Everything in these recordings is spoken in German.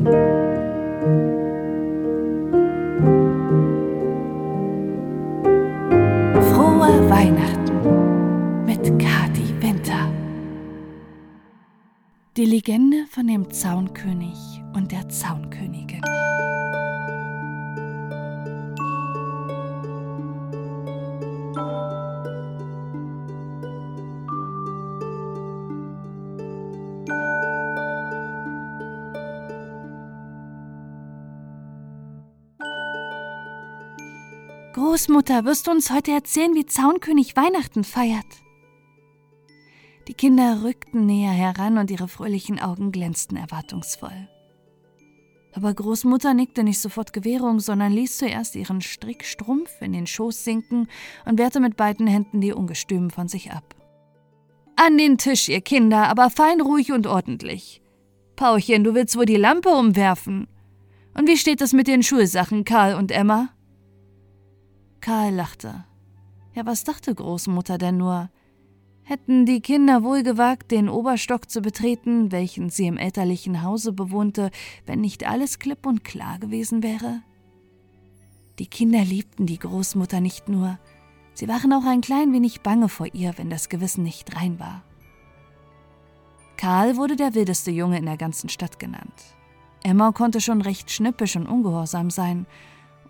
Frohe Weihnachten mit Kati Winter. Die Legende von dem Zaunkönig und der Zaunkönigin. Großmutter, wirst du uns heute erzählen, wie Zaunkönig Weihnachten feiert? Die Kinder rückten näher heran und ihre fröhlichen Augen glänzten erwartungsvoll. Aber Großmutter nickte nicht sofort Gewährung, sondern ließ zuerst ihren Strickstrumpf in den Schoß sinken und wehrte mit beiden Händen die Ungestümen von sich ab. An den Tisch, ihr Kinder, aber fein ruhig und ordentlich. Pauchen, du willst wohl die Lampe umwerfen. Und wie steht es mit den Schulsachen, Karl und Emma? Karl lachte. Ja, was dachte Großmutter denn nur? Hätten die Kinder wohl gewagt, den Oberstock zu betreten, welchen sie im elterlichen Hause bewohnte, wenn nicht alles klipp und klar gewesen wäre? Die Kinder liebten die Großmutter nicht nur, sie waren auch ein klein wenig bange vor ihr, wenn das Gewissen nicht rein war. Karl wurde der wildeste Junge in der ganzen Stadt genannt. Emma konnte schon recht schnippisch und ungehorsam sein,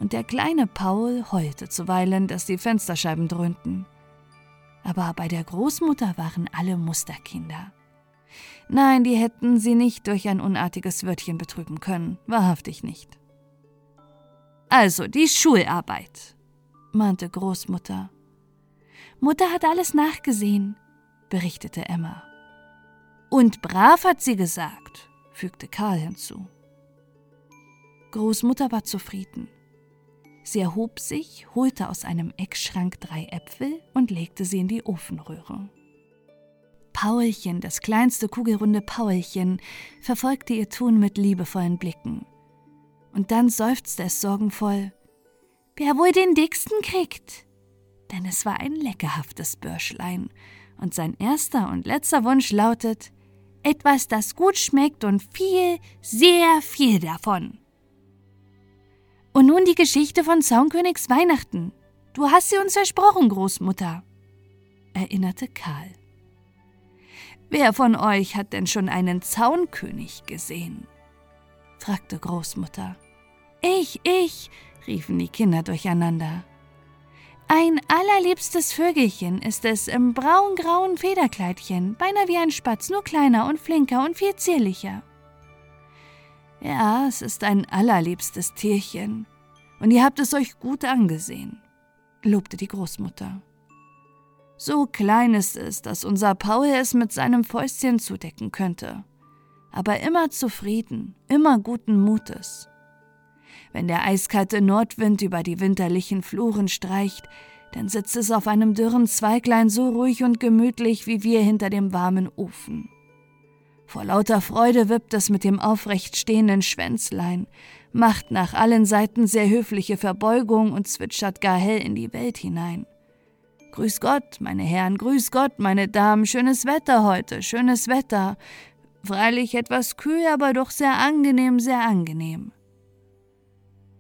und der kleine Paul heulte zuweilen, dass die Fensterscheiben dröhnten. Aber bei der Großmutter waren alle Musterkinder. Nein, die hätten sie nicht durch ein unartiges Wörtchen betrüben können, wahrhaftig nicht. Also die Schularbeit, mahnte Großmutter. Mutter hat alles nachgesehen, berichtete Emma. Und brav hat sie gesagt, fügte Karl hinzu. Großmutter war zufrieden. Sie erhob sich, holte aus einem Eckschrank drei Äpfel und legte sie in die Ofenröhre. Paulchen, das kleinste kugelrunde Paulchen, verfolgte ihr Tun mit liebevollen Blicken. Und dann seufzte es sorgenvoll. Wer wohl den dicksten kriegt? Denn es war ein leckerhaftes Börschlein, und sein erster und letzter Wunsch lautet: etwas, das gut schmeckt und viel, sehr viel davon. Und nun die Geschichte von Zaunkönigs Weihnachten. Du hast sie uns versprochen, Großmutter, erinnerte Karl. Wer von euch hat denn schon einen Zaunkönig gesehen? fragte Großmutter. Ich, ich, riefen die Kinder durcheinander. Ein allerliebstes Vögelchen ist es im braungrauen Federkleidchen, beinahe wie ein Spatz, nur kleiner und flinker und viel zierlicher. Ja, es ist ein allerliebstes Tierchen. Und ihr habt es euch gut angesehen, lobte die Großmutter. So klein ist es, dass unser Paul es mit seinem Fäustchen zudecken könnte. Aber immer zufrieden, immer guten Mutes. Wenn der eiskalte Nordwind über die winterlichen Fluren streicht, dann sitzt es auf einem dürren Zweiglein so ruhig und gemütlich wie wir hinter dem warmen Ofen. Vor lauter Freude wippt es mit dem aufrecht stehenden Schwänzlein, macht nach allen Seiten sehr höfliche Verbeugung und zwitschert gar hell in die Welt hinein. Grüß Gott, meine Herren, grüß Gott, meine Damen, schönes Wetter heute, schönes Wetter. Freilich etwas kühl, aber doch sehr angenehm, sehr angenehm.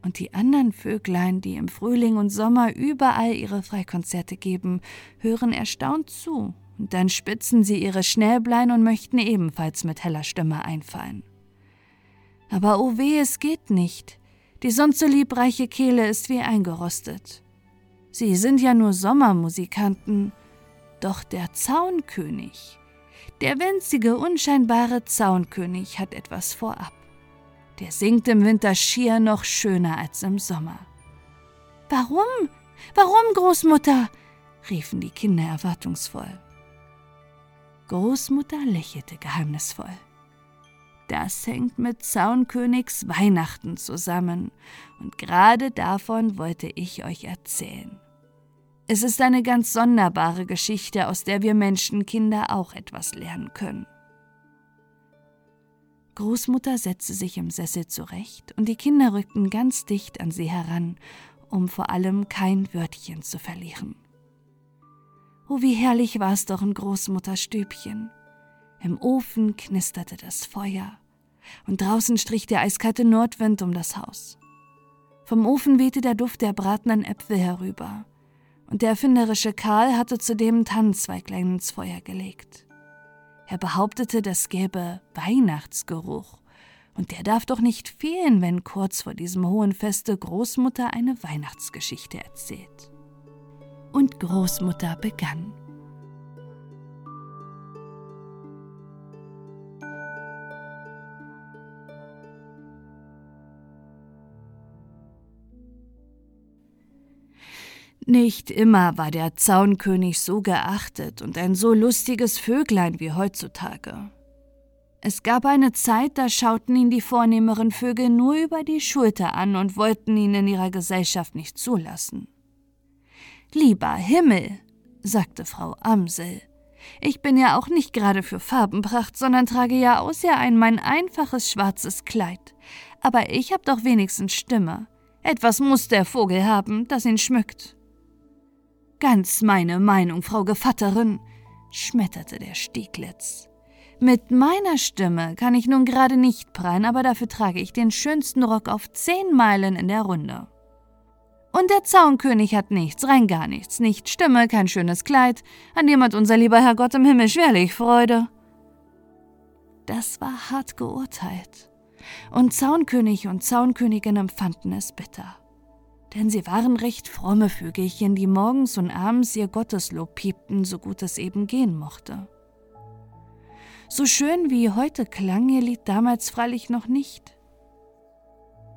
Und die anderen Vöglein, die im Frühling und Sommer überall ihre Freikonzerte geben, hören erstaunt zu dann spitzen sie ihre Schnäblein und möchten ebenfalls mit heller Stimme einfallen. Aber oh weh, es geht nicht. Die sonst so liebreiche Kehle ist wie eingerostet. Sie sind ja nur Sommermusikanten, doch der Zaunkönig, der winzige, unscheinbare Zaunkönig hat etwas vorab. Der singt im Winter schier noch schöner als im Sommer. Warum? Warum, Großmutter? riefen die Kinder erwartungsvoll. Großmutter lächelte geheimnisvoll. Das hängt mit Zaunkönigs Weihnachten zusammen, und gerade davon wollte ich euch erzählen. Es ist eine ganz sonderbare Geschichte, aus der wir Menschenkinder auch etwas lernen können. Großmutter setzte sich im Sessel zurecht, und die Kinder rückten ganz dicht an sie heran, um vor allem kein Wörtchen zu verlieren. Oh, wie herrlich war es doch in Großmutters Stübchen. Im Ofen knisterte das Feuer. und draußen strich der eiskalte Nordwind um das Haus. Vom Ofen wehte der Duft der bratenden Äpfel herüber, und der erfinderische Karl hatte zudem Tannenzweiglein ins Feuer gelegt. Er behauptete, das gäbe Weihnachtsgeruch, und der darf doch nicht fehlen, wenn kurz vor diesem hohen Feste Großmutter eine Weihnachtsgeschichte erzählt. Und Großmutter begann. Nicht immer war der Zaunkönig so geachtet und ein so lustiges Vöglein wie heutzutage. Es gab eine Zeit, da schauten ihn die vornehmeren Vögel nur über die Schulter an und wollten ihn in ihrer Gesellschaft nicht zulassen. Lieber Himmel, sagte Frau Amsel, ich bin ja auch nicht gerade für Farbenpracht, sondern trage ja außer ein mein einfaches schwarzes Kleid. Aber ich hab doch wenigstens Stimme. Etwas muss der Vogel haben, das ihn schmückt. Ganz meine Meinung, Frau Gevatterin, schmetterte der Stieglitz. Mit meiner Stimme kann ich nun gerade nicht prallen, aber dafür trage ich den schönsten Rock auf zehn Meilen in der Runde. Und der Zaunkönig hat nichts, rein gar nichts, nicht Stimme, kein schönes Kleid, an dem hat unser lieber Herr Gott im Himmel schwerlich Freude. Das war hart geurteilt, und Zaunkönig und Zaunkönigin empfanden es bitter denn sie waren recht fromme Vögelchen, die morgens und abends ihr Gotteslob piepten, so gut es eben gehen mochte. So schön wie heute klang ihr Lied damals freilich noch nicht.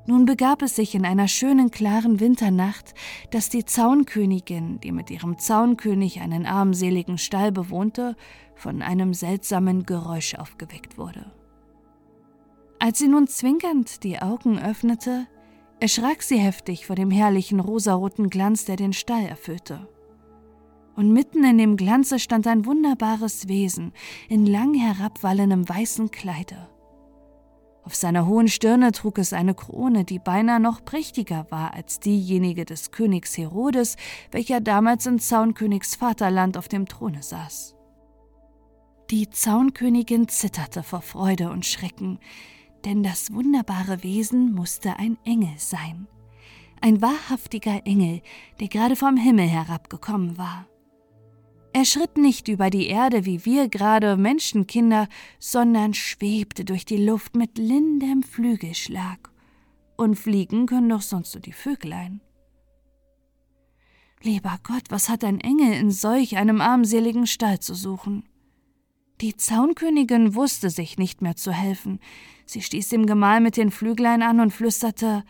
Nun begab es sich in einer schönen klaren Winternacht, dass die Zaunkönigin, die mit ihrem Zaunkönig einen armseligen Stall bewohnte, von einem seltsamen Geräusch aufgeweckt wurde. Als sie nun zwinkernd die Augen öffnete, erschrak sie heftig vor dem herrlichen rosaroten Glanz, der den Stall erfüllte. Und mitten in dem Glanze stand ein wunderbares Wesen in lang herabwallendem weißen Kleide. Auf seiner hohen Stirne trug es eine Krone, die beinahe noch prächtiger war als diejenige des Königs Herodes, welcher damals in Zaunkönigs Vaterland auf dem Throne saß. Die Zaunkönigin zitterte vor Freude und Schrecken, denn das wunderbare Wesen musste ein Engel sein. Ein wahrhaftiger Engel, der gerade vom Himmel herabgekommen war. Er schritt nicht über die Erde wie wir gerade Menschenkinder, sondern schwebte durch die Luft mit lindem Flügelschlag. Und fliegen können doch sonst so die Vöglein. Lieber Gott, was hat ein Engel in solch einem armseligen Stall zu suchen? Die Zaunkönigin wusste sich nicht mehr zu helfen. Sie stieß dem Gemahl mit den Flüglein an und flüsterte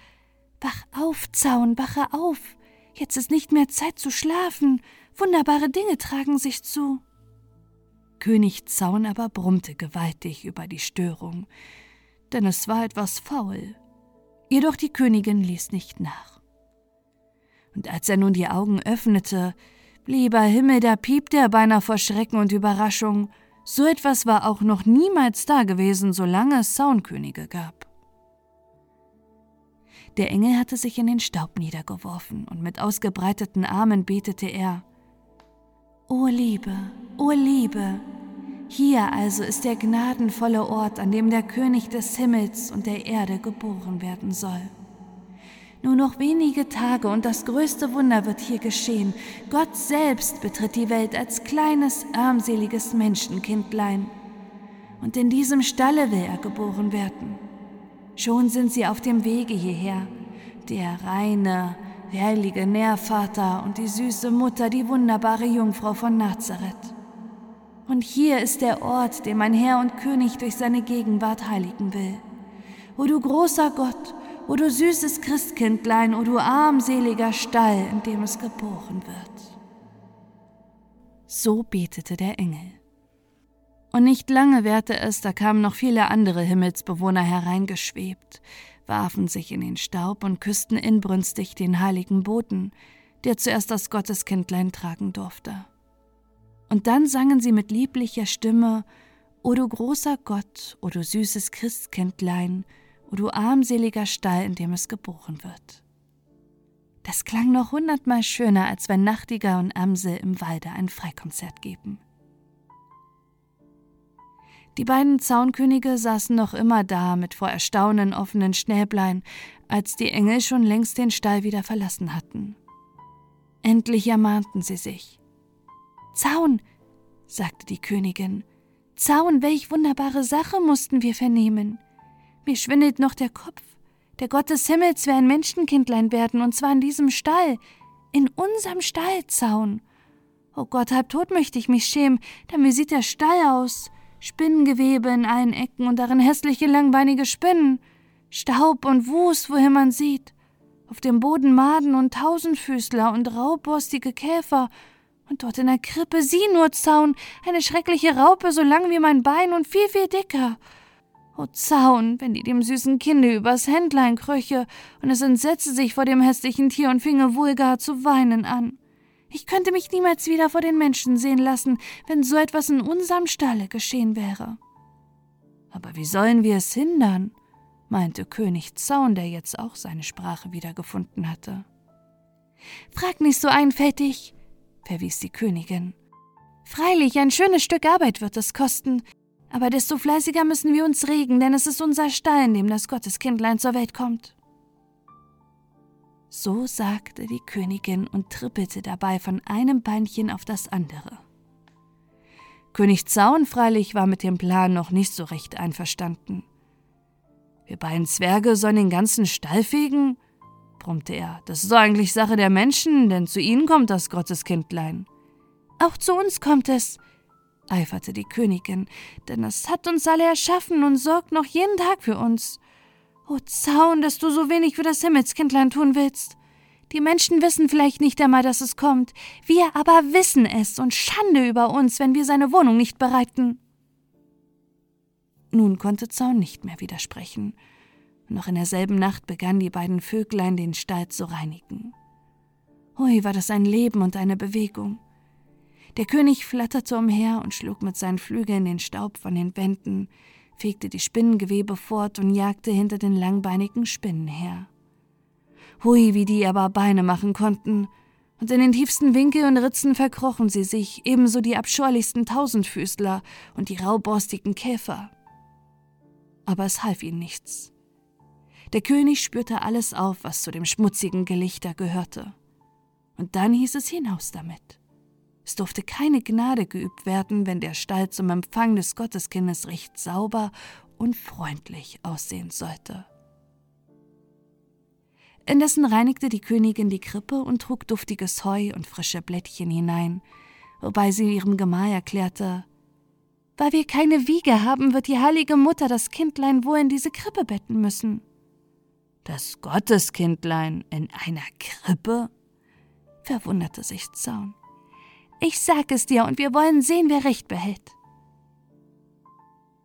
Wach auf, Zaun, wache auf. Jetzt ist nicht mehr Zeit zu schlafen. Wunderbare Dinge tragen sich zu. König Zaun aber brummte gewaltig über die Störung, denn es war etwas faul. Jedoch die Königin ließ nicht nach. Und als er nun die Augen öffnete, lieber Himmel, da piepte er beinahe vor Schrecken und Überraschung. So etwas war auch noch niemals da gewesen, solange es Saunkönige gab. Der Engel hatte sich in den Staub niedergeworfen und mit ausgebreiteten Armen betete er: O Liebe, o Liebe, hier also ist der gnadenvolle Ort, an dem der König des Himmels und der Erde geboren werden soll. Nur noch wenige Tage und das größte Wunder wird hier geschehen. Gott selbst betritt die Welt als kleines, armseliges Menschenkindlein. Und in diesem Stalle will er geboren werden. Schon sind sie auf dem Wege hierher. Der reine, heilige Nährvater und die süße Mutter, die wunderbare Jungfrau von Nazareth. Und hier ist der Ort, den mein Herr und König durch seine Gegenwart heiligen will. O du großer Gott, O du süßes Christkindlein, o du armseliger Stall, in dem es geboren wird. So betete der Engel. Und nicht lange währte es, da kamen noch viele andere Himmelsbewohner hereingeschwebt, warfen sich in den Staub und küssten inbrünstig den heiligen Boten, der zuerst das Gotteskindlein tragen durfte. Und dann sangen sie mit lieblicher Stimme, O du großer Gott, o du süßes Christkindlein, o du armseliger Stall, in dem es geboren wird. Das klang noch hundertmal schöner, als wenn Nachtigall und Amsel im Walde ein Freikonzert geben. Die beiden Zaunkönige saßen noch immer da mit vor Erstaunen offenen Schnäblein, als die Engel schon längst den Stall wieder verlassen hatten. Endlich ermahnten sie sich. Zaun, sagte die Königin, Zaun, welch wunderbare Sache mussten wir vernehmen. Mir schwindelt noch der Kopf. Der Gott des Himmels will ein Menschenkindlein werden, und zwar in diesem Stall, in unserem Stall, Zaun. Oh Gott, halb tot möchte ich mich schämen, denn wie sieht der Stall aus? Spinnengewebe in allen Ecken und darin hässliche langbeinige Spinnen, Staub und Wust, wohin man sieht. Auf dem Boden Maden und Tausendfüßler und raubborstige Käfer. Und dort in der Krippe sie nur Zaun, eine schreckliche Raupe, so lang wie mein Bein und viel, viel dicker. O Zaun, wenn die dem süßen Kinde übers Händlein kröche und es entsetze sich vor dem hässlichen Tier und finge wohl gar zu weinen an. Ich könnte mich niemals wieder vor den Menschen sehen lassen, wenn so etwas in unserem Stalle geschehen wäre. Aber wie sollen wir es hindern? meinte König Zaun, der jetzt auch seine Sprache wiedergefunden hatte. Frag nicht so einfältig, verwies die Königin. Freilich, ein schönes Stück Arbeit wird es kosten, aber desto fleißiger müssen wir uns regen, denn es ist unser Stall, in dem das Gotteskindlein zur Welt kommt. So sagte die Königin und trippelte dabei von einem Beinchen auf das andere. König Zaun freilich war mit dem Plan noch nicht so recht einverstanden. Wir beiden Zwerge sollen den ganzen Stall fegen? brummte er. Das ist doch eigentlich Sache der Menschen, denn zu ihnen kommt das Gotteskindlein. Auch zu uns kommt es, eiferte die Königin, denn es hat uns alle erschaffen und sorgt noch jeden Tag für uns. O Zaun, dass du so wenig für das Himmelskindlein tun willst. Die Menschen wissen vielleicht nicht einmal, dass es kommt. Wir aber wissen es und Schande über uns, wenn wir seine Wohnung nicht bereiten. Nun konnte Zaun nicht mehr widersprechen. Noch in derselben Nacht begannen die beiden Vöglein den Stall zu reinigen. Hui, war das ein Leben und eine Bewegung. Der König flatterte umher und schlug mit seinen Flügeln den Staub von den Wänden, fegte die Spinnengewebe fort und jagte hinter den langbeinigen Spinnen her. Hui, wie die aber Beine machen konnten, und in den tiefsten Winkel und Ritzen verkrochen sie sich, ebenso die abscheulichsten Tausendfüßler und die rauborstigen Käfer. Aber es half ihnen nichts. Der König spürte alles auf, was zu dem schmutzigen Gelichter gehörte. Und dann hieß es hinaus damit. Es durfte keine Gnade geübt werden, wenn der Stall zum Empfang des Gotteskindes recht sauber und freundlich aussehen sollte. Indessen reinigte die Königin die Krippe und trug duftiges Heu und frische Blättchen hinein, wobei sie ihrem Gemahl erklärte, weil wir keine Wiege haben, wird die heilige Mutter das Kindlein wohl in diese Krippe betten müssen. Das Gotteskindlein in einer Krippe? verwunderte sich Zaun. Ich sag es dir, und wir wollen sehen, wer Recht behält.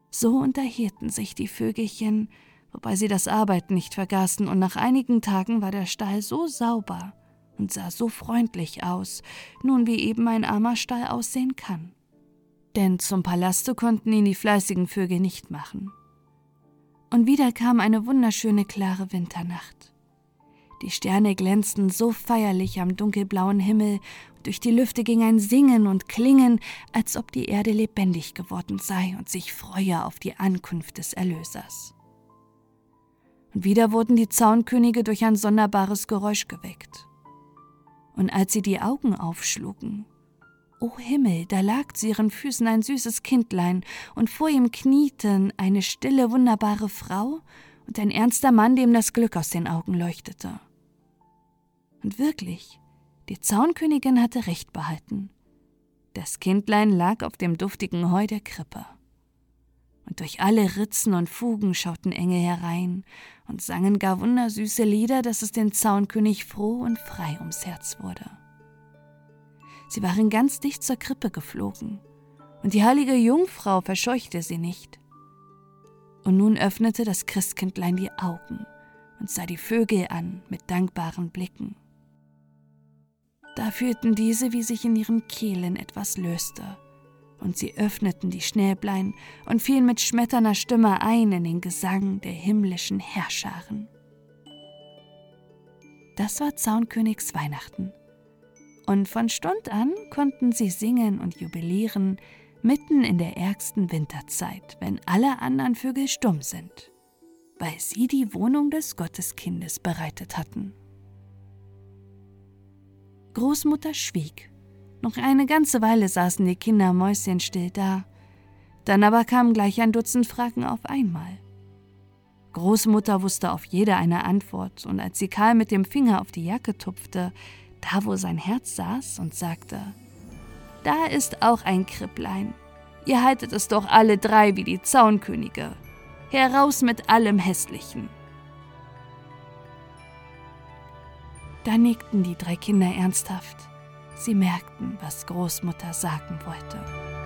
So unterhielten sich die Vögelchen, wobei sie das Arbeiten nicht vergaßen, und nach einigen Tagen war der Stall so sauber und sah so freundlich aus, nun wie eben ein armer Stall aussehen kann. Denn zum Palaste konnten ihn die fleißigen Vögel nicht machen. Und wieder kam eine wunderschöne klare Winternacht. Die Sterne glänzten so feierlich am dunkelblauen Himmel, durch die Lüfte ging ein Singen und Klingen, als ob die Erde lebendig geworden sei und sich freue auf die Ankunft des Erlösers. Und wieder wurden die Zaunkönige durch ein sonderbares Geräusch geweckt. Und als sie die Augen aufschlugen, O Himmel, da lag zu ihren Füßen ein süßes Kindlein, und vor ihm knieten eine stille, wunderbare Frau und ein ernster Mann, dem das Glück aus den Augen leuchtete. Und wirklich, die Zaunkönigin hatte recht behalten. Das Kindlein lag auf dem duftigen Heu der Krippe. Und durch alle Ritzen und Fugen schauten Engel herein und sangen gar wundersüße Lieder, dass es den Zaunkönig froh und frei ums Herz wurde. Sie waren ganz dicht zur Krippe geflogen, und die heilige Jungfrau verscheuchte sie nicht. Und nun öffnete das Christkindlein die Augen und sah die Vögel an mit dankbaren Blicken. Da fühlten diese, wie sich in ihren Kehlen etwas löste, und sie öffneten die Schnäblein und fielen mit schmetternder Stimme ein in den Gesang der himmlischen Herrscharen. Das war Zaunkönigs Weihnachten. Und von Stund an konnten sie singen und jubilieren, mitten in der ärgsten Winterzeit, wenn alle anderen Vögel stumm sind, weil sie die Wohnung des Gotteskindes bereitet hatten. Großmutter schwieg. Noch eine ganze Weile saßen die Kinder mäuschenstill da. Dann aber kamen gleich ein Dutzend Fragen auf einmal. Großmutter wusste auf jede eine Antwort, und als sie Karl mit dem Finger auf die Jacke tupfte, da wo sein Herz saß, und sagte, da ist auch ein Kripplein. Ihr haltet es doch alle drei wie die Zaunkönige. Heraus mit allem Hässlichen. Da nickten die drei Kinder ernsthaft. Sie merkten, was Großmutter sagen wollte.